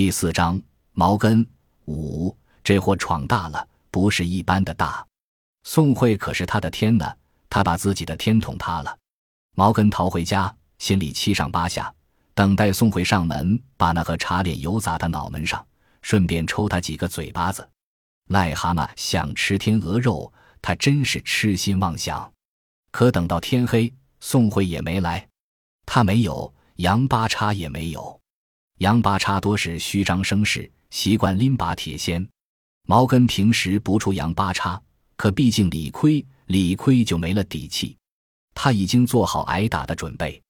第四章，毛根五，这货闯大了，不是一般的大。宋慧可是他的天呢，他把自己的天捅塌了。毛根逃回家，心里七上八下，等待宋慧上门，把那盒茶脸油砸他脑门上，顺便抽他几个嘴巴子。癞蛤蟆想吃天鹅肉，他真是痴心妄想。可等到天黑，宋慧也没来，他没有，杨八叉也没有。杨八叉多是虚张声势，习惯拎把铁锨。毛根平时不出杨八叉，可毕竟理亏，理亏就没了底气。他已经做好挨打的准备。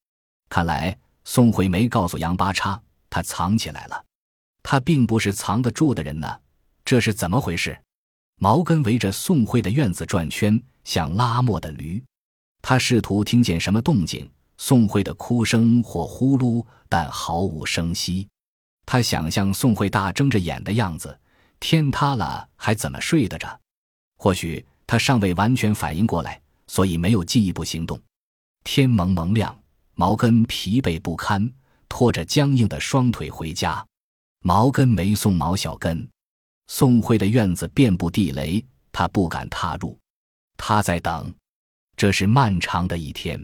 看来宋慧没告诉杨八叉，他藏起来了。他并不是藏得住的人呢，这是怎么回事？毛根围着宋慧的院子转圈，像拉磨的驴。他试图听见什么动静，宋慧的哭声或呼噜，但毫无声息。他想象宋慧大睁着眼的样子，天塌了还怎么睡得着？或许他尚未完全反应过来，所以没有进一步行动。天蒙蒙亮，毛根疲惫不堪，拖着僵硬的双腿回家。毛根没送毛小根，宋慧的院子遍布地雷，他不敢踏入。他在等。这是漫长的一天，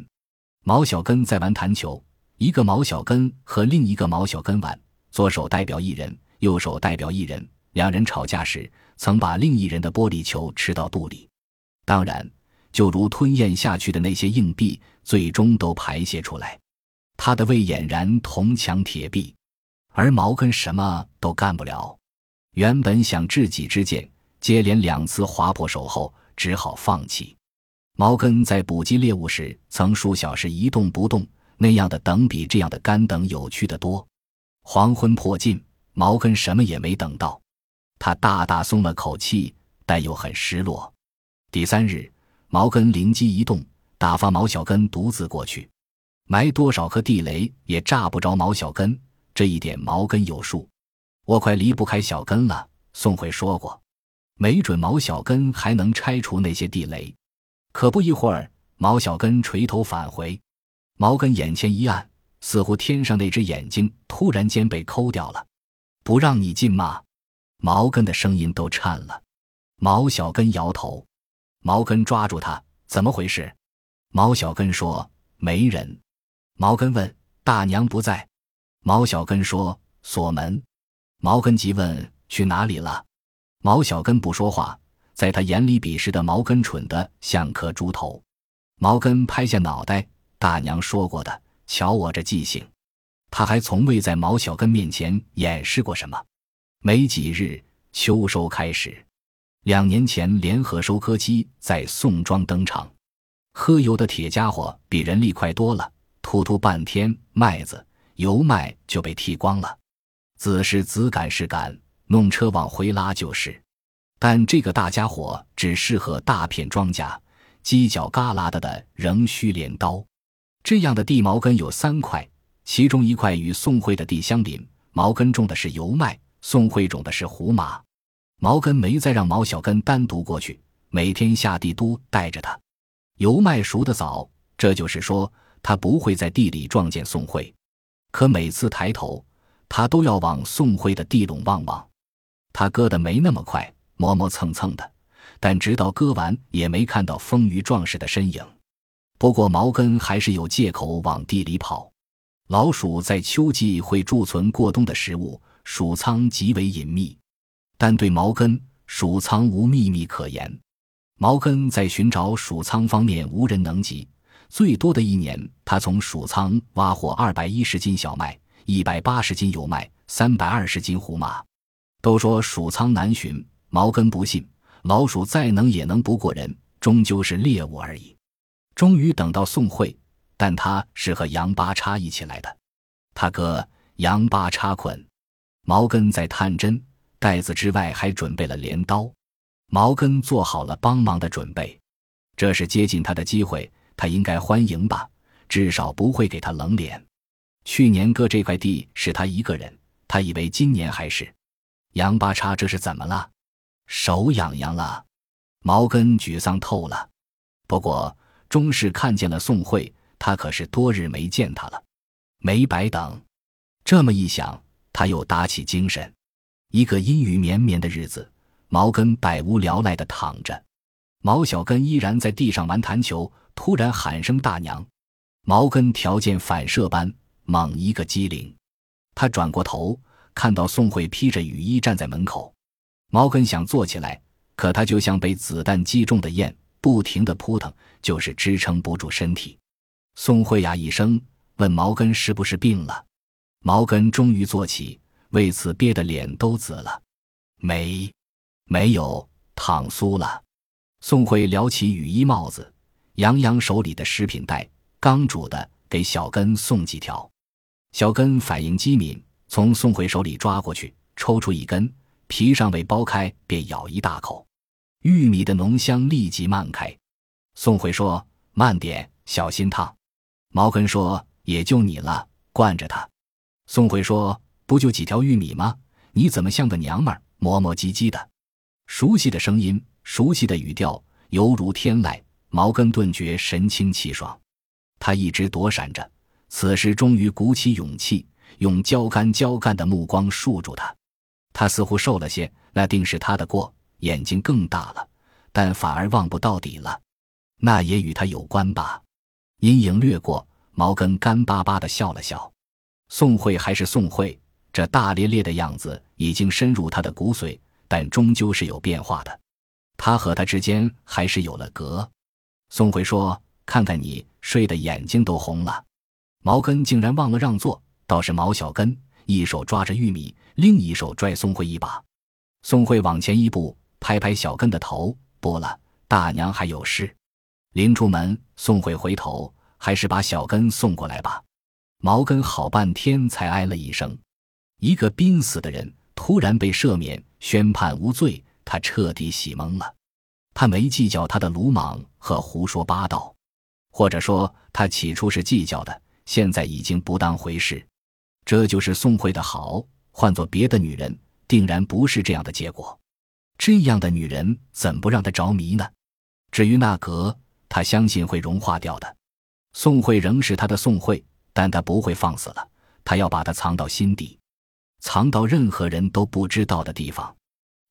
毛小根在玩弹球，一个毛小根和另一个毛小根玩，左手代表一人，右手代表一人。两人吵架时，曾把另一人的玻璃球吃到肚里，当然，就如吞咽下去的那些硬币，最终都排泄出来。他的胃俨然铜墙铁壁，而毛根什么都干不了。原本想制己之剑，接连两次划破手后，只好放弃。毛根在捕击猎物时，曾数小时一动不动，那样的等比这样的干等有趣的多。黄昏迫近，毛根什么也没等到，他大大松了口气，但又很失落。第三日，毛根灵机一动，打发毛小根独自过去，埋多少颗地雷也炸不着毛小根，这一点毛根有数。我快离不开小根了，宋慧说过，没准毛小根还能拆除那些地雷。可不一会儿，毛小根垂头返回。毛根眼前一暗，似乎天上那只眼睛突然间被抠掉了。不让你进吗？毛根的声音都颤了。毛小根摇头。毛根抓住他，怎么回事？毛小根说：“没人。”毛根问：“大娘不在？”毛小根说：“锁门。”毛根急问：“去哪里了？”毛小根不说话。在他眼里，鄙视的毛根蠢得像颗猪头。毛根拍下脑袋：“大娘说过的，瞧我这记性。”他还从未在毛小根面前掩饰过什么。没几日，秋收开始。两年前，联合收割机在宋庄登场。喝油的铁家伙比人力快多了，突突半天，麦子、油麦就被剃光了。子是子，赶是赶，弄车往回拉就是。但这个大家伙只适合大片庄稼，犄角旮旯的的仍需镰刀。这样的地毛根有三块，其中一块与宋慧的地相邻。毛根种的是油麦，宋慧种的是胡麻。毛根没再让毛小根单独过去，每天下地都带着他。油麦熟得早，这就是说他不会在地里撞见宋慧。可每次抬头，他都要往宋慧的地垄望望。他割的没那么快。磨磨蹭蹭的，但直到割完也没看到丰腴壮实的身影。不过毛根还是有借口往地里跑。老鼠在秋季会贮存过冬的食物，鼠仓极为隐秘，但对毛根，鼠仓无秘密可言。毛根在寻找鼠仓方面无人能及。最多的一年，他从鼠仓挖获二百一十斤小麦，一百八十斤油麦，三百二十斤胡麻。都说鼠仓难寻。毛根不信，老鼠再能也能不过人，终究是猎物而已。终于等到宋慧，但他是和杨八叉一起来的。他哥杨八叉捆，毛根在探针，袋子之外还准备了镰刀。毛根做好了帮忙的准备，这是接近他的机会，他应该欢迎吧，至少不会给他冷脸。去年割这块地是他一个人，他以为今年还是。杨八叉这是怎么了？手痒痒了，毛根沮丧透了。不过终是看见了宋慧，他可是多日没见他了，没白等。这么一想，他又打起精神。一个阴雨绵绵的日子，毛根百无聊赖地躺着，毛小根依然在地上玩弹球。突然喊声“大娘”，毛根条件反射般猛一个机灵，他转过头，看到宋慧披着雨衣站在门口。毛根想坐起来，可他就像被子弹击中的雁，不停地扑腾，就是支撑不住身体。宋慧呀一声，问毛根是不是病了。毛根终于坐起，为此憋得脸都紫了。没，没有，躺酥了。宋慧撩起雨衣帽子。扬扬手里的食品袋，刚煮的，给小根送几条。小根反应机敏，从宋慧手里抓过去，抽出一根，皮尚未剥开，便咬一大口。玉米的浓香立即漫开。宋慧说：“慢点，小心烫。”毛根说：“也就你了，惯着他。”宋慧说：“不就几条玉米吗？你怎么像个娘们儿，磨磨唧唧的？”熟悉的声音，熟悉的语调，犹如天籁。毛根顿觉神清气爽，他一直躲闪着，此时终于鼓起勇气，用焦干焦干的目光束住他。他似乎瘦了些，那定是他的过，眼睛更大了，但反而望不到底了。那也与他有关吧。阴影掠过，毛根干巴巴的笑了笑。宋慧还是宋慧，这大咧咧的样子已经深入他的骨髓，但终究是有变化的。他和他之间还是有了隔。宋慧说：“看看你睡得眼睛都红了。”毛根竟然忘了让座，倒是毛小根一手抓着玉米，另一手拽宋慧一把。宋慧往前一步，拍拍小根的头：“不了，大娘还有事。”临出门，宋慧回头：“还是把小根送过来吧。”毛根好半天才唉了一声。一个濒死的人突然被赦免，宣判无罪，他彻底洗懵了。他没计较他的鲁莽和胡说八道，或者说他起初是计较的，现在已经不当回事。这就是宋慧的好，换做别的女人，定然不是这样的结果。这样的女人怎不让他着迷呢？至于那格，他相信会融化掉的。宋慧仍是他的宋慧，但他不会放肆了，他要把它藏到心底，藏到任何人都不知道的地方。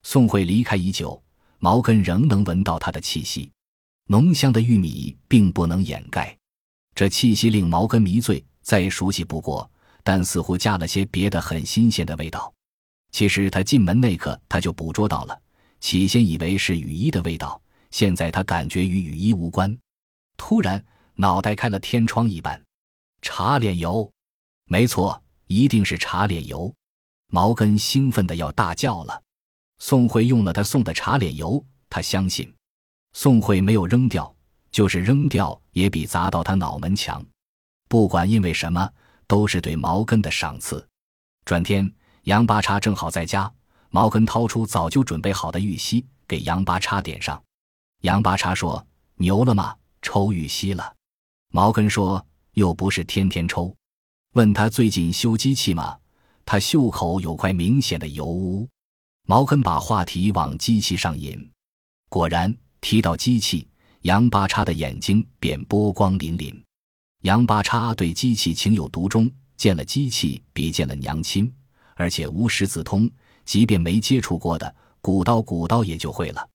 宋慧离开已久。毛根仍能闻到它的气息，浓香的玉米并不能掩盖这气息，令毛根迷醉，再熟悉不过。但似乎加了些别的很新鲜的味道。其实他进门那刻，他就捕捉到了。起先以为是雨衣的味道，现在他感觉与雨衣无关。突然脑袋开了天窗一般，茶脸油，没错，一定是茶脸油。毛根兴奋的要大叫了。宋慧用了他送的茶脸油，他相信，宋慧没有扔掉，就是扔掉也比砸到他脑门强。不管因为什么，都是对毛根的赏赐。转天，杨八叉正好在家，毛根掏出早就准备好的玉溪，给杨八叉点上。杨八叉说：“牛了吗？抽玉溪了。”毛根说：“又不是天天抽。”问他最近修机器吗？他袖口有块明显的油污。毛根把话题往机器上引，果然提到机器，杨八叉的眼睛便波光粼粼。杨八叉对机器情有独钟，见了机器比见了娘亲，而且无师自通，即便没接触过的，鼓捣鼓捣也就会了。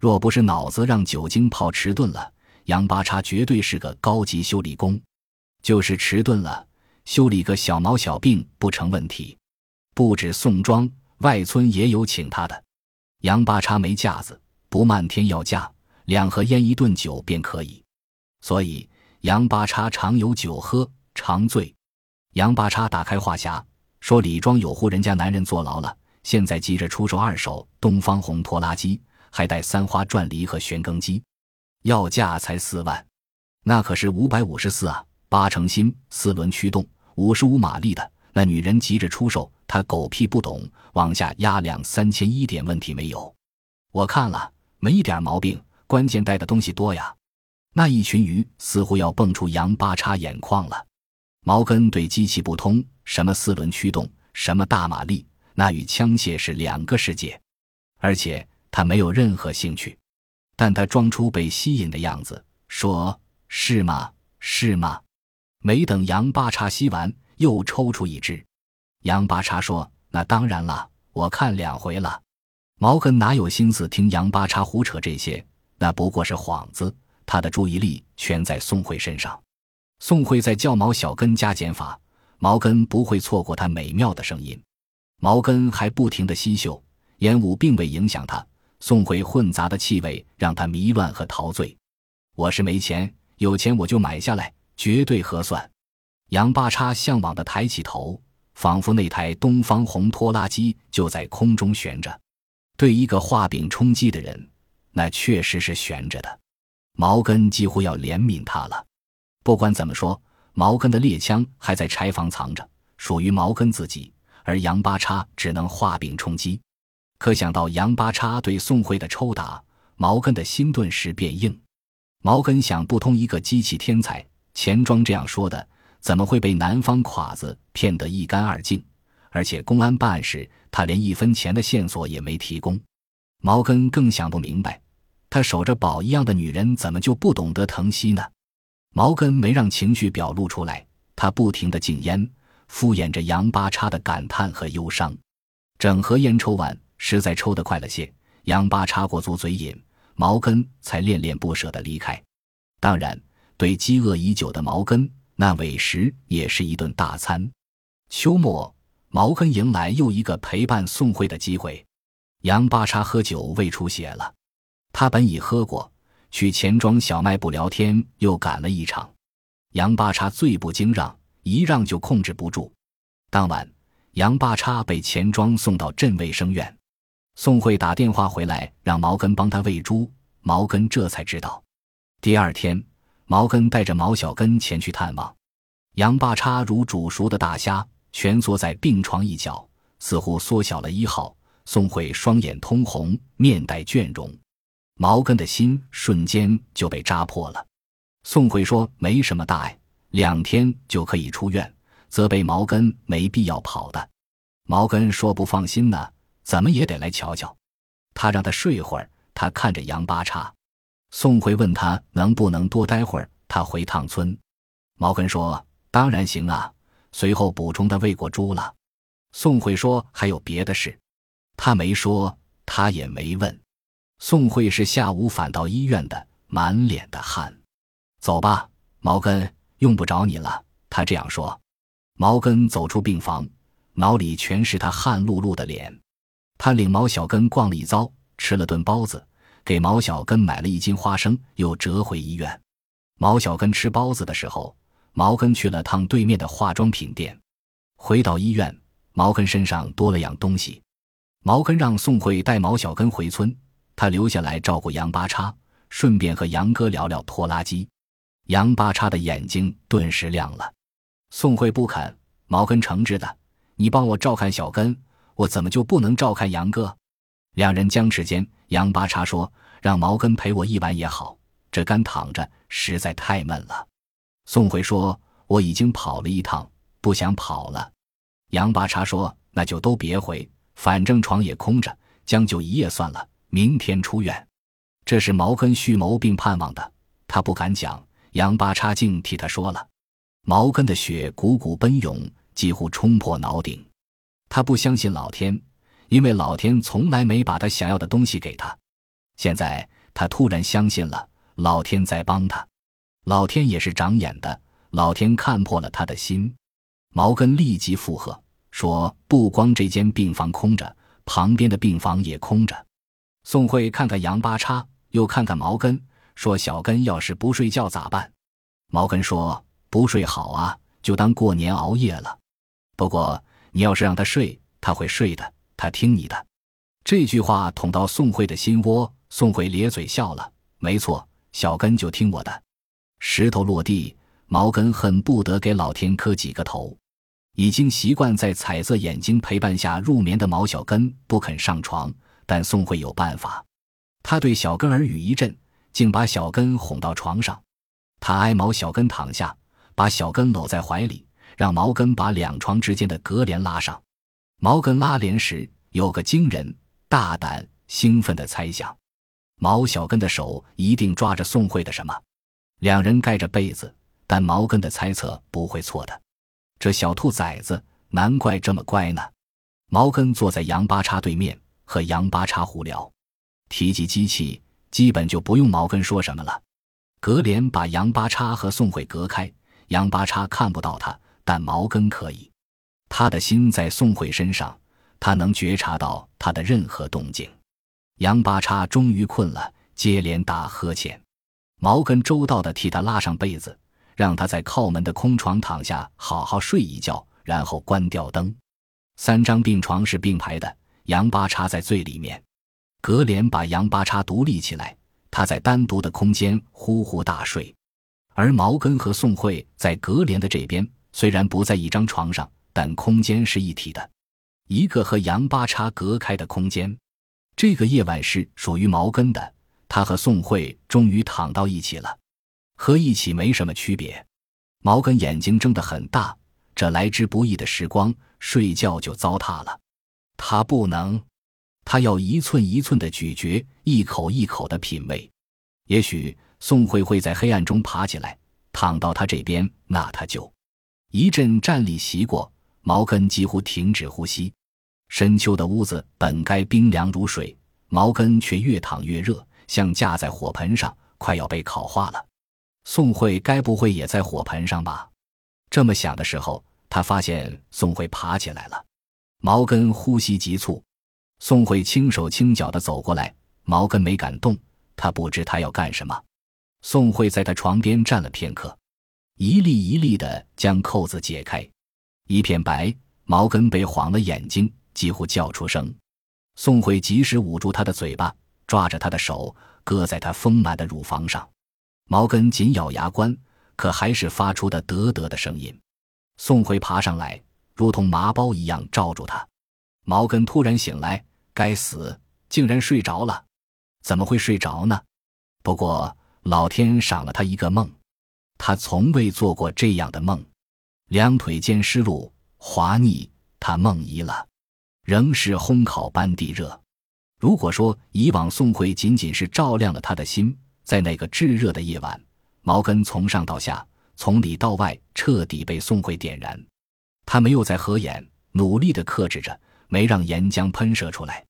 若不是脑子让酒精泡迟钝了，杨八叉绝对是个高级修理工。就是迟钝了，修理个小毛小病不成问题。不止宋庄。外村也有请他的，杨八叉没架子，不漫天要价，两盒烟一顿酒便可以。所以杨八叉常有酒喝，常醉。杨八叉打开话匣，说：“李庄有户人家男人坐牢了，现在急着出售二手东方红拖拉机，还带三花转犁和旋耕机，要价才四万，那可是五百五十四啊，八成新，四轮驱动，五十五马力的。那女人急着出售。”她狗屁不懂，往下压两三千，一点问题没有。我看了，没一点毛病，关键带的东西多呀。那一群鱼似乎要蹦出杨八叉眼眶了。毛根对机器不通，什么四轮驱动，什么大马力，那与枪械是两个世界，而且他没有任何兴趣。但他装出被吸引的样子，说：“是吗？是吗？”没等杨八叉吸完，又抽出一支。杨八叉说：“那当然了，我看两回了。”毛根哪有心思听杨八叉胡扯这些？那不过是幌子。他的注意力全在宋慧身上。宋慧在叫毛小根加减法，毛根不会错过他美妙的声音。毛根还不停地吸嗅，烟雾并未影响他。送回混杂的气味让他迷乱和陶醉。我是没钱，有钱我就买下来，绝对合算。杨八叉向往的抬起头，仿佛那台东方红拖拉机就在空中悬着。对一个画饼充饥的人，那确实是悬着的。毛根几乎要怜悯他了。不管怎么说，毛根的猎枪还在柴房藏着，属于毛根自己，而杨八叉只能画饼充饥。可想到杨八叉对宋慧的抽打，毛根的心顿时变硬。毛根想不通，一个机器天才钱庄这样说的，怎么会被南方侉子骗得一干二净？而且公安办案时，他连一分钱的线索也没提供。毛根更想不明白，他守着宝一样的女人，怎么就不懂得疼惜呢？毛根没让情绪表露出来，他不停地禁烟，敷衍着杨八叉的感叹和忧伤。整盒烟抽完。实在抽得快了些，杨八叉过足嘴瘾，毛根才恋恋不舍地离开。当然，对饥饿已久的毛根，那尾食也是一顿大餐。秋末，毛根迎来又一个陪伴宋慧的机会。杨八叉喝酒胃出血了，他本已喝过，去钱庄小卖部聊天又赶了一场。杨八叉最不经让，一让就控制不住。当晚，杨八叉被钱庄送到镇卫生院。宋慧打电话回来，让毛根帮他喂猪。毛根这才知道。第二天，毛根带着毛小根前去探望。杨八叉如煮熟的大虾，蜷缩在病床一角，似乎缩小了一号。宋慧双眼通红，面带倦容。毛根的心瞬间就被扎破了。宋慧说：“没什么大碍，两天就可以出院。”责备毛根没必要跑的。毛根说：“不放心呢。”怎么也得来瞧瞧，他让他睡会儿。他看着杨八叉，宋慧问他能不能多待会儿。他回趟村，毛根说当然行啊。随后补充他喂过猪了。宋慧说还有别的事，他没说，他也没问。宋慧是下午返到医院的，满脸的汗。走吧，毛根，用不着你了。他这样说。毛根走出病房，脑里全是他汗漉漉的脸。他领毛小根逛了一遭，吃了顿包子，给毛小根买了一斤花生，又折回医院。毛小根吃包子的时候，毛根去了趟对面的化妆品店。回到医院，毛根身上多了样东西。毛根让宋慧带毛小根回村，他留下来照顾杨八叉，顺便和杨哥聊聊拖拉机。杨八叉的眼睛顿时亮了。宋慧不肯，毛根诚挚的：“你帮我照看小根。”我怎么就不能照看杨哥？两人僵持间，杨八叉说：“让毛根陪我一晚也好，这干躺着实在太闷了。”宋慧说：“我已经跑了一趟，不想跑了。”杨八叉说：“那就都别回，反正床也空着，将就一夜算了，明天出院。”这是毛根蓄谋并盼望的，他不敢讲，杨八叉竟替他说了。毛根的血汩汩奔涌，几乎冲破脑顶。他不相信老天，因为老天从来没把他想要的东西给他。现在他突然相信了，老天在帮他。老天也是长眼的，老天看破了他的心。毛根立即附和说：“不光这间病房空着，旁边的病房也空着。”宋慧看看杨八叉，又看看毛根，说：“小根要是不睡觉咋办？”毛根说：“不睡好啊，就当过年熬夜了。不过……”你要是让他睡，他会睡的，他听你的。这句话捅到宋慧的心窝，宋慧咧嘴笑了。没错，小根就听我的。石头落地，毛根恨不得给老天磕几个头。已经习惯在彩色眼睛陪伴下入眠的毛小根不肯上床，但宋慧有办法。他对小根耳语一阵，竟把小根哄到床上。他挨毛小根躺下，把小根搂在怀里。让毛根把两床之间的隔帘拉上。毛根拉帘时，有个惊人、大胆、兴奋的猜想：毛小根的手一定抓着宋慧的什么。两人盖着被子，但毛根的猜测不会错的。这小兔崽子难怪这么乖呢。毛根坐在杨八叉对面，和杨八叉胡聊。提及机器，基本就不用毛根说什么了。格连把杨八叉和宋慧隔开，杨八叉看不到他，但毛根可以。他的心在宋慧身上，他能觉察到他的任何动静。杨八叉终于困了，接连打呵欠。毛根周到地替他拉上被子，让他在靠门的空床躺下，好好睡一觉，然后关掉灯。三张病床是并排的，杨八叉在最里面。格连把杨八叉独立起来，他在单独的空间呼呼大睡，而毛根和宋慧在格连的这边，虽然不在一张床上，但空间是一体的，一个和杨八叉隔开的空间。这个夜晚是属于毛根的，他和宋慧终于躺到一起了，和一起没什么区别。毛根眼睛睁得很大，这来之不易的时光，睡觉就糟蹋了。他不能。他要一寸一寸的咀嚼，一口一口的品味。也许宋慧会在黑暗中爬起来，躺到他这边，那他就一阵站立袭过，毛根几乎停止呼吸。深秋的屋子本该冰凉如水，毛根却越躺越热，像架在火盆上，快要被烤化了。宋慧该不会也在火盆上吧？这么想的时候，他发现宋慧爬起来了。毛根呼吸急促。宋慧轻手轻脚的走过来，毛根没敢动，他不知他要干什么。宋慧在他床边站了片刻，一粒一粒的将扣子解开，一片白。毛根被晃了眼睛，几乎叫出声。宋慧及时捂住他的嘴巴，抓着他的手，搁在他丰满的乳房上。毛根紧咬牙关，可还是发出的得得的声音。宋慧爬上来，如同麻包一样罩住他。毛根突然醒来。该死，竟然睡着了！怎么会睡着呢？不过老天赏了他一个梦，他从未做过这样的梦。两腿间湿漉滑腻，他梦遗了，仍是烘烤般地热。如果说以往宋慧仅仅是照亮了他的心，在那个炙热的夜晚，毛根从上到下，从里到外彻底被宋慧点燃。他没有再合眼，努力地克制着，没让岩浆喷射出来。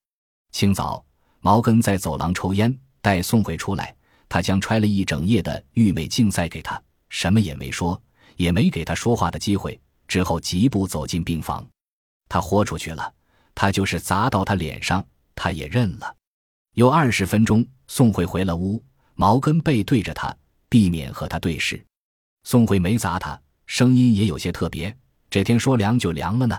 清早，毛根在走廊抽烟，待宋慧出来，他将揣了一整夜的玉美镜塞给他，什么也没说，也没给他说话的机会。之后疾步走进病房，他豁出去了，他就是砸到他脸上，他也认了。有二十分钟，宋慧回了屋，毛根背对着他，避免和他对视。宋慧没砸他，声音也有些特别。这天说凉就凉了呢。